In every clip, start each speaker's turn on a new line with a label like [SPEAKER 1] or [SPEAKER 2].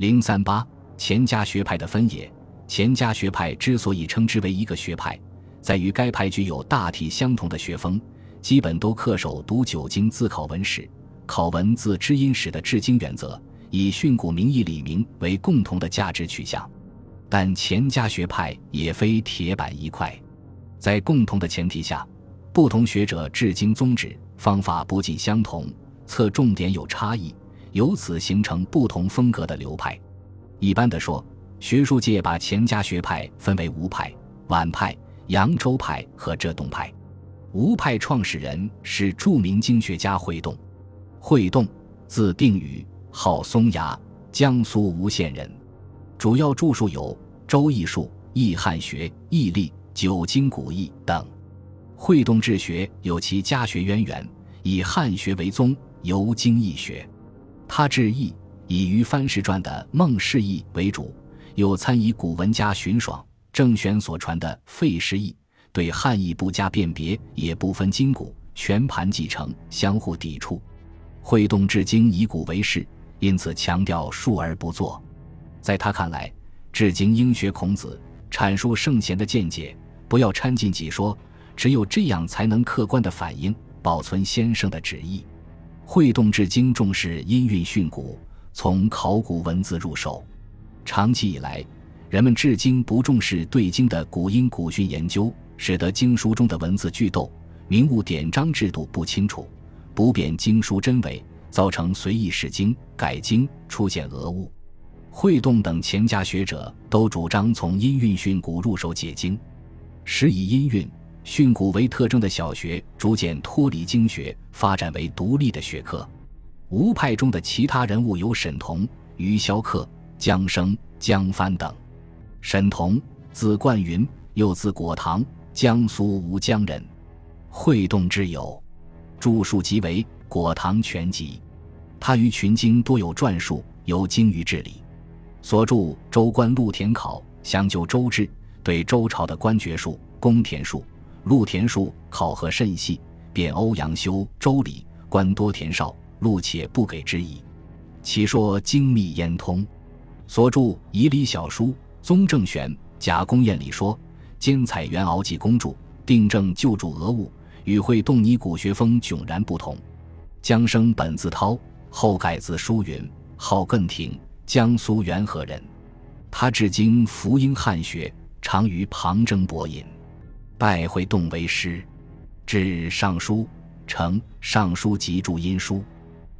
[SPEAKER 1] 零三八钱家学派的分野。钱家学派之所以称之为一个学派，在于该派具有大体相同的学风，基本都恪守读九经自考文史、考文字知音史的治经原则，以训诂明义理明为共同的价值取向。但钱家学派也非铁板一块，在共同的前提下，不同学者治经宗旨方法不尽相同，侧重点有差异，由此形成不同风格的流派。一般的说。学术界把钱家学派分为吴派、皖派、扬州派和浙东派。吴派创始人是著名经学家惠栋。惠栋，字定宇，号松崖，江苏吴县人。主要著述有《周易术》《易汉学》《易历》《九经古义》等。惠栋治学有其家学渊源，以汉学为宗，尤精易学。他治易以于藩士传的《孟氏义》为主。又参以古文家荀爽、郑玄所传的《废诗义》，对汉译不加辨别，也不分今古，全盘继承，相互抵触。会动至今以古为事，因此强调述而不作。在他看来，至今应学孔子，阐述圣贤的见解，不要掺进己说，只有这样才能客观的反映、保存先生的旨意。会动至今重视音韵训诂，从考古文字入手。长期以来，人们至今不重视对经的古音古训研究，使得经书中的文字句斗、名物典章制度不清楚，不辨经书真伪，造成随意释经、改经，出现讹误。会动等钱家学者都主张从音韵训诂入手解经，时以音韵训诂为特征的小学逐渐脱离经学，发展为独立的学科。吴派中的其他人物有沈同、余萧客。江生、江帆等，沈同，字冠云，又字果堂，江苏吴江人，会动之友，著述即为《果堂全集》。他于群经多有撰述，有精于治理。所著《周官陆田考》，详就周制，对周朝的官爵术、公田术、陆田书考核甚细，贬欧阳修《周礼》，官多田少，陆且不给之矣。其说精密焉通。所著《仪礼小书》《宗正玄》《贾公宴礼说》《兼采元敖济公著》《定正旧著讹物》，与会动尼古学风迥然不同。江生本字涛，后改字叔云，号艮亭，江苏元和人。他至今福音汉学，常于旁征博引，拜会动为师，至尚书，成《尚书集注音书》。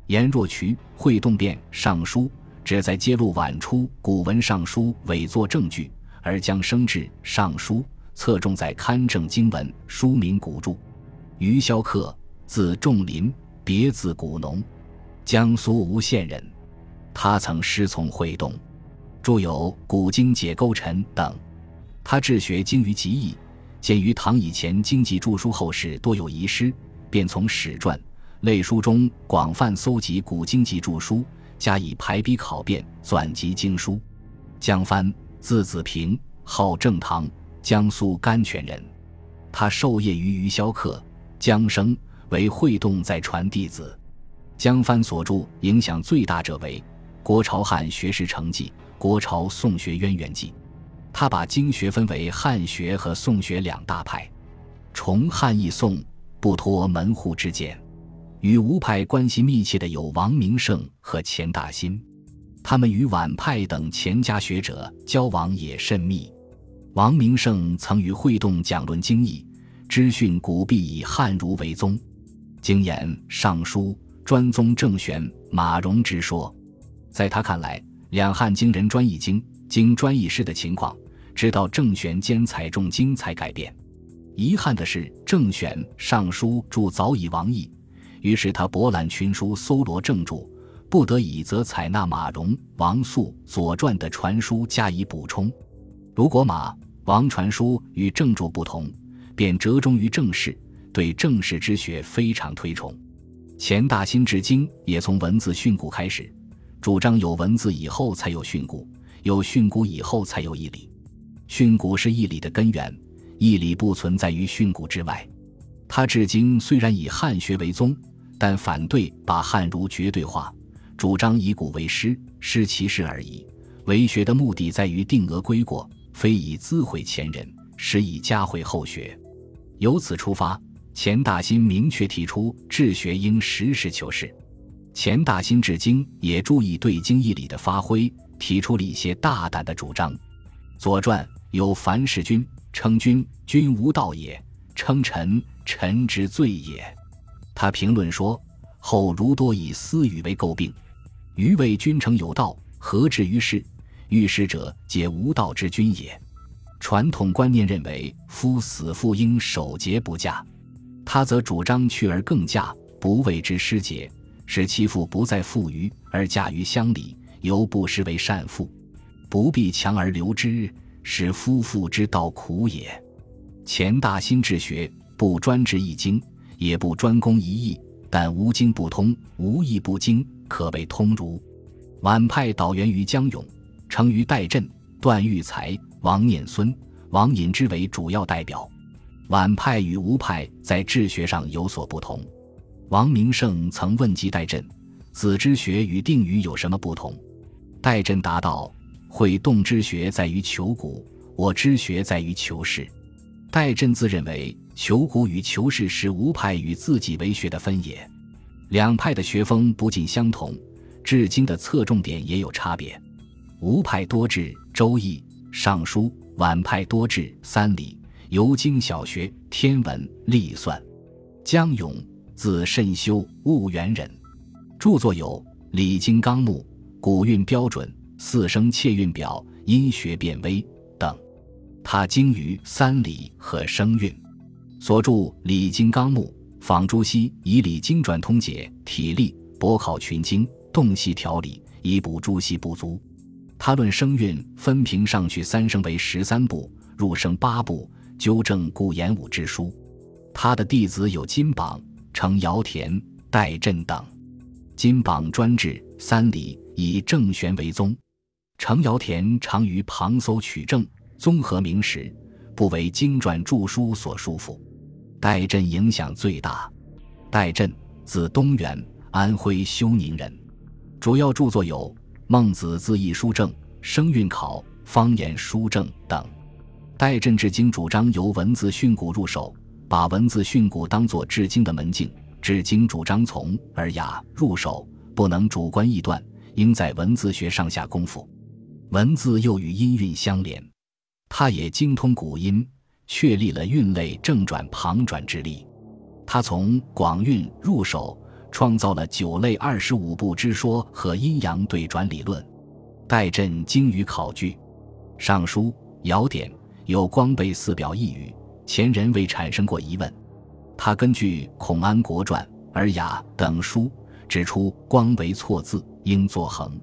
[SPEAKER 1] 颜若渠会动变《尚书》。旨在揭露晚出古文尚书伪作证据，而将生制尚书侧重在勘证经文、书名古著。余萧客，字仲林，别字古农，江苏吴县人。他曾师从会动，著有《古今解构陈》等。他治学精于极易，鉴于唐以前经济著书后世多有遗失，便从史传类书中广泛搜集古经济著书。加以排比考辨，纂辑经书。江帆，字子平，号正堂，江苏甘泉人。他授业于余萧客、江生，为会动在传弟子。江帆所著影响最大者为《国朝汉学士成记》《国朝宋学渊源记》。他把经学分为汉学和宋学两大派，崇汉抑宋，不脱门户之见。与吴派关系密切的有王明胜和钱大新，他们与皖派等钱家学者交往也甚密。王明胜曾与会动讲论经义，知训古必以汉儒为宗，经言《尚书》专宗正玄、马融之说。在他看来，两汉经人专一经，经专一师的情况，直到郑玄兼采众经才改变。遗憾的是，郑玄《尚书》著早已亡佚。于是他博览群书，搜罗正著，不得已则采纳马融、王肃《左传》的传书加以补充。如果马、王传书与正著不同，便折衷于正史，对正史之学非常推崇。钱大新至今也从文字训诂开始，主张有文字以后才有训诂，有训诂以后才有义理。训诂是义理的根源，义理不存在于训诂之外。他至今虽然以汉学为宗。但反对把汉儒绝对化，主张以古为师，师其事而已，为学的目的在于定额归过，非以资毁前人，实以加惠后学。由此出发，钱大新明确提出治学应实事求是。钱大新治经也注意对经义理的发挥，提出了一些大胆的主张。《左传》有樊氏君称君君无道也，称臣臣之罪也。他评论说：“后儒多以私语为诟病，余谓君臣有道，何至于世？遇事者皆无道之君也。”传统观念认为，夫死妇应守节不嫁，他则主张去而更嫁，不为之失节。使其父不再富余而嫁于乡里，犹不失为善妇，不必强而留之，使夫妇之道苦也。钱大新治学不专治一经，也不专攻一义，但无经不通，无义不精，可谓通儒。晚派导源于江永，成于戴震、段玉裁、王念孙、王隐之为主要代表。晚派与吴派在治学上有所不同。王明胜曾问及戴震：“子之学与定语有什么不同？”戴震答道：“会动之学在于求古，我之学在于求是。”戴震自认为求古与求是是吴派与自己为学的分野，两派的学风不尽相同，至今的侧重点也有差别。吴派多治《周易》《尚书》，晚派多治三礼、游经、小学、天文、历算。江永。字慎修，婺源人，著作有《礼经纲目》《古韵标准》《四声切韵表》《音学辨微》等。他精于三礼和声韵，所著《礼经纲目》仿朱熹以《礼经》转通解体例，博考群经，洞悉条理，以补朱熹不足。他论声韵，分平上去三声为十三部，入声八部，纠正顾炎武之书。他的弟子有金榜。成尧田、戴震等，金榜专治三礼，以正玄为宗。程尧田常于旁搜取证，综合明史，不为经传著书所束缚。戴震影响最大。戴震，字东原，安徽休宁人，主要著作有《孟子字义书证》《声韵考》《方言书证》等。戴震治经主张由文字训诂入手。把文字训诂当作治经的门径，治经主张从而雅入手，不能主观臆断，应在文字学上下功夫。文字又与音韵相连，他也精通古音，确立了韵类正转旁转之力。他从广韵入手，创造了九类二十五部之说和阴阳对转理论。戴震精于考据，《尚书》《尧典》有光背四表一语。前人未产生过疑问，他根据《孔安国传》《尔雅》等书指出“光为错字，应作横”。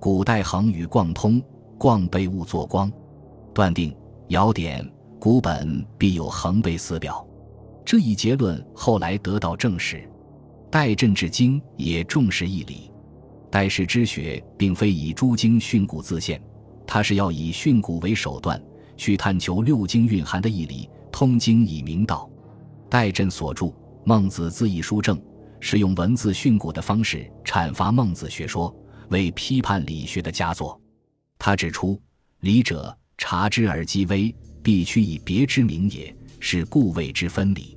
[SPEAKER 1] 古代横与贯通，贯被误作光，断定《尧典》古本必有横背四表。这一结论后来得到证实。戴震治经也重视义理，戴氏之学并非以诸经训诂自现，他是要以训诂为手段，去探求六经蕴含的义理。通经以明道，戴震所著《孟子字义书证》是用文字训诂的方式阐发孟子学说，为批判理学的佳作。他指出：“理者，察之而积微，必须以别之名也，是故谓之分理。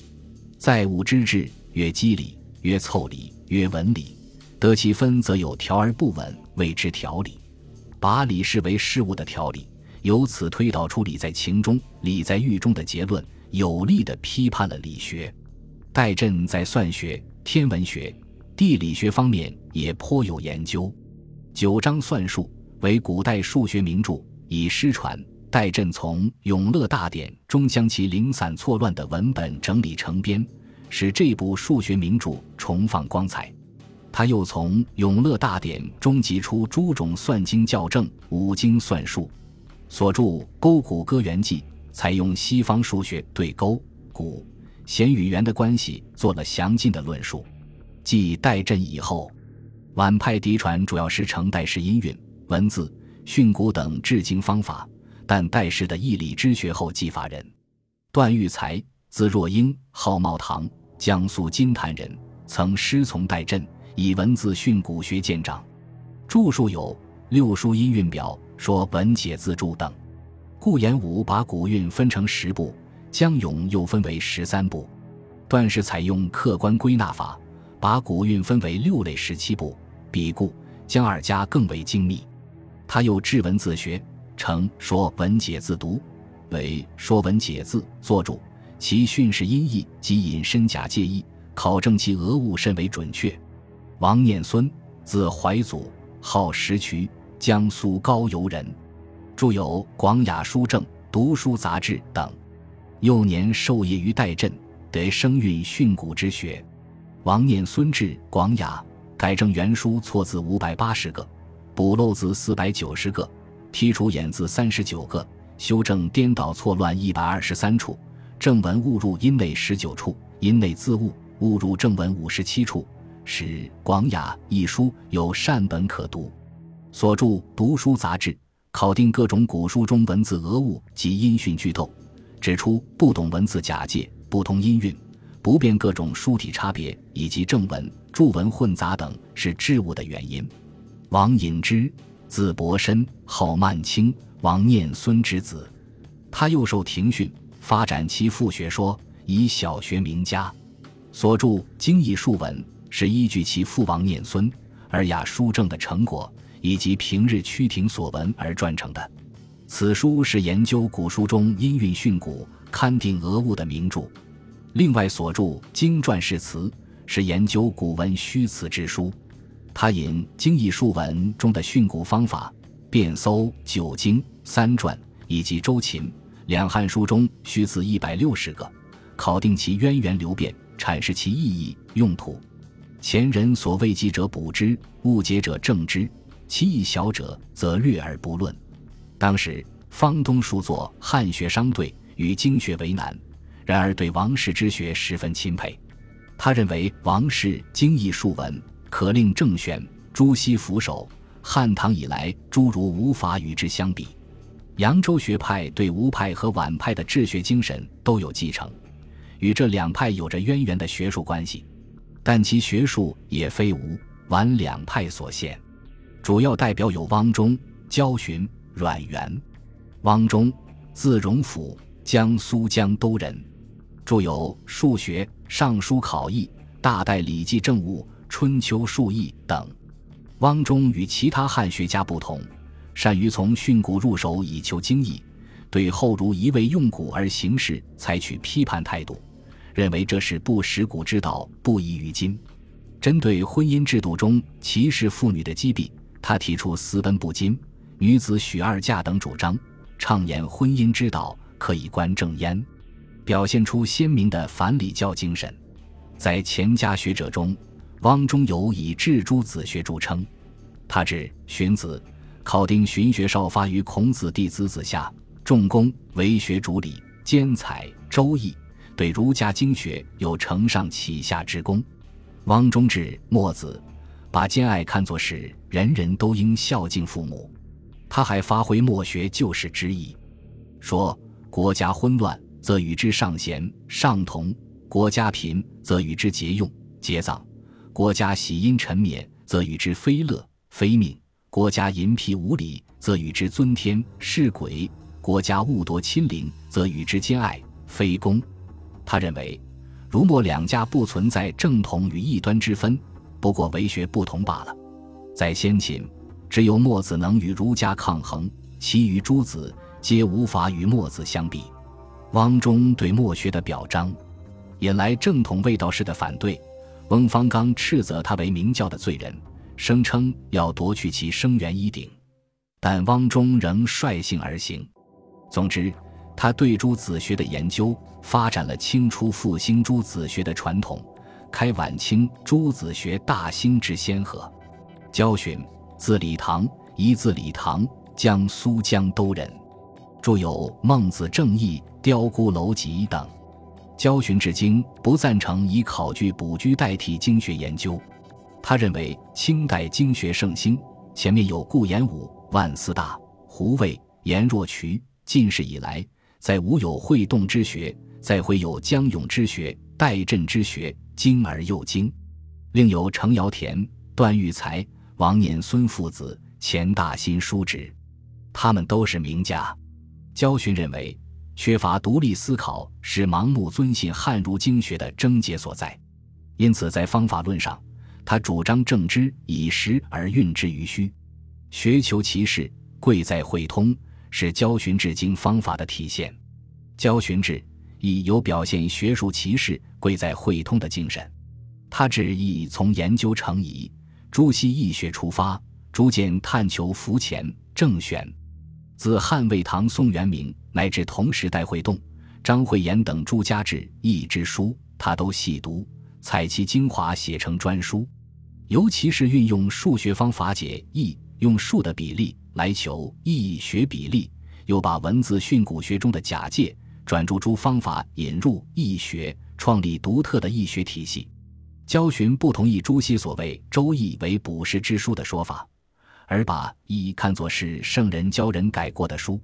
[SPEAKER 1] 在物之志，曰机理，曰凑理，曰文理。得其分，则有条而不紊，谓之条理。把理视为事物的条理。”由此推导出理在情中，理在欲中的结论，有力地批判了理学。戴震在算学、天文学、地理学方面也颇有研究，《九章算术》为古代数学名著，已失传。戴震从《永乐大典》中将其零散错乱的文本整理成编，使这部数学名著重放光彩。他又从《永乐大典》中集出诸种算经校正、五经算术。所著《勾股歌元记》采用西方数学对勾、股、弦与圆的关系做了详尽的论述。继戴震以后，晚派嫡传主要是承代氏音韵、文字、训诂等治经方法，但代氏的义理之学后继法人。段玉裁，字若英，号茂堂，江苏金坛人，曾师从戴震，以文字训诂学见长，著述有《六书音韵表》说文解字注等。顾炎武把古韵分成十部，江永又分为十三部。段氏采用客观归纳法，把古韵分为六类十七部，比顾江二家更为精密。他又治文字学，成《说文解字读》为《说文解字》作注，其训示音译及引申假借意，考证其讹误甚为准确。王念孙，字怀祖，号石渠，江苏高邮人，著有《广雅书证》《读书杂志》等。幼年授业于代镇。得声韵训诂之学，王念孙志广雅改正原书错字五百八十个，补漏字四百九十个，剔除眼字三十九个，修正颠倒错乱一百二十三处，正文误入音内十九处，音内字误误入正文五十七处，使广雅一书有善本可读。所著《读书杂志》考定各种古书中文字讹误及音讯剧斗，指出不懂文字假借。不通音韵，不辨各种书体差别，以及正文、注文混杂等，是致误的原因。王隐之，字伯深，号曼青，王念孙之子。他幼受庭训，发展其复学说，以小学名家。所著《经义述文》是依据其父王念孙尔雅书证的成果，以及平日趋庭所闻而撰成的。此书是研究古书中音韵训诂。勘定讹误的名著，另外所著《经传释词》是研究古文虚词之书。他引《经义述文》中的训诂方法，遍搜九经三传以及周秦两汉书中虚词一百六十个，考定其渊源流变，阐释其意义用途。前人所未记者补之，误解者正之，其意小者则略而不论。当时方东书作《汉学商队》。与经学为难，然而对王氏之学十分钦佩。他认为王氏精义数文，可令郑玄、朱熹俯首。汉唐以来，诸儒无法与之相比。扬州学派对吴派和皖派的治学精神都有继承，与这两派有着渊源的学术关系。但其学术也非吴皖两派所限，主要代表有汪中、焦循、阮元。汪中，字荣甫。江苏江都人，著有《数学》《尚书考异》《大代礼记政务》《春秋数义》等。汪中与其他汉学家不同，善于从训诂入手以求精义，对后儒一味用古而行事采取批判态度，认为这是不识古之道，不宜于今。针对婚姻制度中歧视妇女的积弊，他提出私奔不金、女子许二嫁等主张，畅言婚姻之道。可以观正焉，表现出鲜明的反礼教精神。在钱家学者中，汪中有以治诸子学著称。他治荀子，考定荀学少发于孔子弟子子下，重工为学主理，兼采周易，对儒家经学有承上启下之功。汪中治墨子，把兼爱看作是人人都应孝敬父母。他还发挥墨学救世之意，说。国家昏乱，则与之尚贤尚同；国家贫，则与之节用节葬；国家喜阴沉湎，则与之非乐非命；国家淫僻无礼，则与之尊天是鬼；国家误夺亲邻，则与之兼爱非公。他认为，儒墨两家不存在正统与异端之分，不过为学不同罢了。在先秦，只有墨子能与儒家抗衡，其余诸子。皆无法与墨子相比。汪中对墨学的表彰，引来正统卫道士的反对。翁方刚斥责他为明教的罪人，声称要夺去其生源衣顶。但汪中仍率性而行。总之，他对诸子学的研究，发展了清初复兴诸子学的传统，开晚清诸子学大兴之先河。焦循，字礼堂，一字礼堂，江苏江都人。著有《孟子正义》《雕孤楼集》等。焦循至今不赞成以考据补居代替经学研究。他认为清代经学盛兴，前面有顾炎武、万思大、胡渭、颜若渠，进士以来，再无有会动之学，再会有江永之学、代震之学，精而又精。另有程尧田、段玉裁、王念孙父子，钱大新叔侄，他们都是名家。焦循认为，缺乏独立思考是盲目遵信汉儒经学的症结所在，因此在方法论上，他主张正之以实而运之于虚，学求其事，贵在会通，是焦循治经方法的体现。焦循治亦有表现学术其事，贵在会通的精神。他治亦从研究成疑、朱熹易学出发，逐渐探求浮潜正玄。自汉魏唐宋元明乃至同时代会动、张惠言等诸家志易之书，他都细读，采其精华写成专书。尤其是运用数学方法解易，用数的比例来求易学比例，又把文字训诂学中的假借转注诸方法引入易学，创立独特的易学体系。焦循不同意朱熹所谓《周易》为卜筮之书的说法。而把易看作是圣人教人改过的书，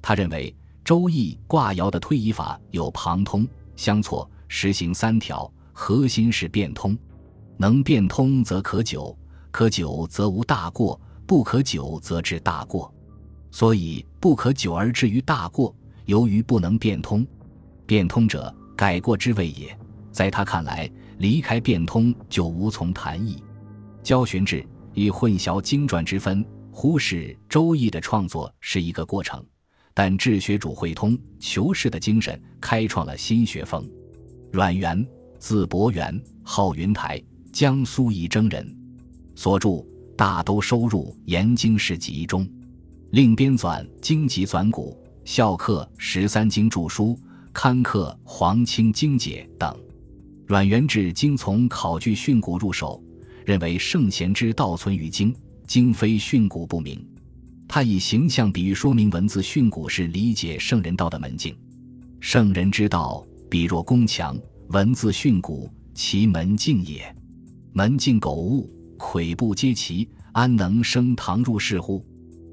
[SPEAKER 1] 他认为《周易》卦爻的推移法有旁通、相错、实行三条，核心是变通。能变通则可久，可久则无大过；不可久则致大过。所以不可久而至于大过，由于不能变通。变通者，改过之谓也。在他看来，离开变通就无从谈易。教循治。以混淆经传之分，忽视《周易》的创作是一个过程，但治学主会通求是的精神，开创了新学风。阮元，字伯元，号云台，江苏仪征人，所著《大都收入研经史集》中，另编纂《经籍纂古》，校刻十三经注书，刊刻《黄清经解》等。阮元志经从考据训诂入手。认为圣贤之道存于经，经非训诂不明。他以形象比喻说明文字训诂是理解圣人道的门径。圣人之道，比若宫墙，文字训诂其门径也。门径苟物，跬步皆齐，安能升堂入室乎？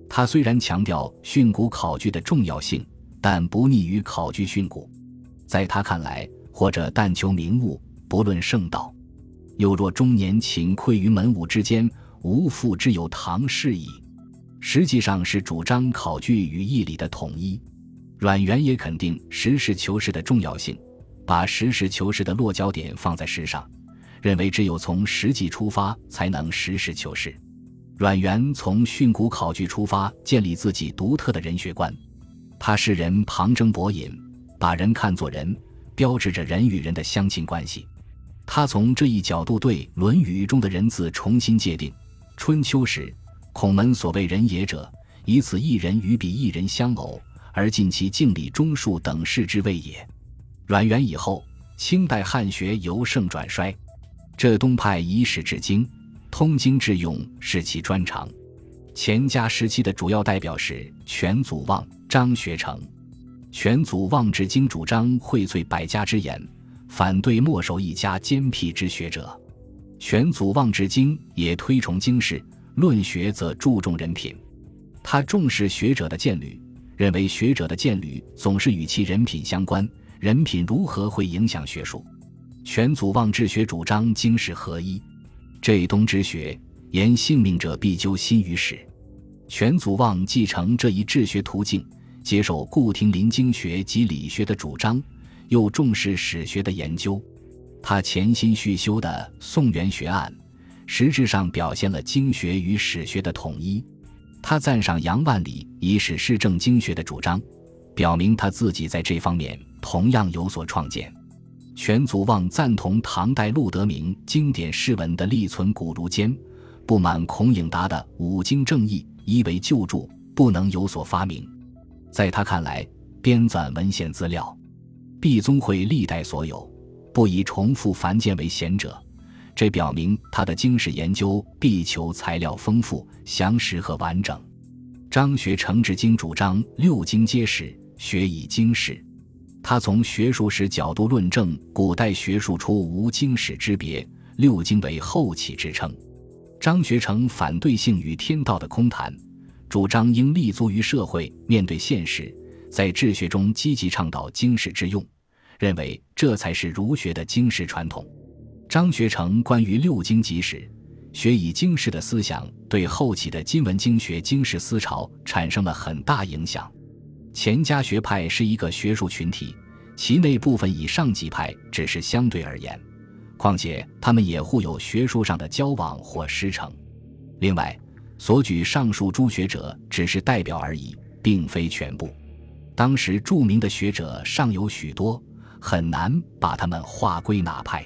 [SPEAKER 1] 他虽然强调训诂考据的重要性，但不溺于考据训诂。在他看来，或者但求名物，不论圣道。又若中年寝愧于门五之间，无父之有唐氏矣。实际上是主张考据与义理的统一。阮元也肯定实事求是的重要性，把实事求是的落脚点放在实上，认为只有从实际出发，才能实事求是。阮元从训诂考据出发，建立自己独特的人学观。他视人旁征博引，把人看作人，标志着人与人的相亲关系。他从这一角度对《论语》中的人字重新界定。春秋时，孔门所谓人也者，以此一人与彼一人相偶，而尽其敬礼忠恕等事之谓也。阮元以后，清代汉学由盛转衰，浙东派以史治经，通经致用是其专长。钱家时期的主要代表是全祖望、张学成。全祖望治经主张荟萃百家之言。反对墨守一家兼辟之学者，全祖望之经也推崇经世，论学则注重人品。他重视学者的见履，认为学者的见履总是与其人品相关，人品如何会影响学术。全祖望治学主张经世合一，这东之学言性命者必究心于史。全祖望继承这一治学途径，接受顾亭林经学及理学的主张。又重视史学的研究，他潜心续修的《宋元学案》，实质上表现了经学与史学的统一。他赞赏杨万里以史事政经学的主张，表明他自己在这方面同样有所创建。全祖望赞同唐代陆德明经典释文的立存古儒间，不满孔颖达的五经正义一为旧著，不能有所发明。在他看来，编纂文献资料。毕宗会历代所有，不以重复凡间为贤者，这表明他的经史研究必求材料丰富、详实和完整。张学成治经主张六经皆史，学以经史。他从学术史角度论证古代学术出无经史之别，六经为后起之称。张学成反对性与天道的空谈，主张应立足于社会，面对现实。在治学中积极倡导经史之用，认为这才是儒学的经史传统。张学成关于六经集史，学以经世的思想对后起的今文经学经世思潮产生了很大影响。钱家学派是一个学术群体，其内部分以上几派只是相对而言，况且他们也互有学术上的交往或师承。另外，所举上述诸学者只是代表而已，并非全部。当时著名的学者尚有许多，很难把他们划归哪派。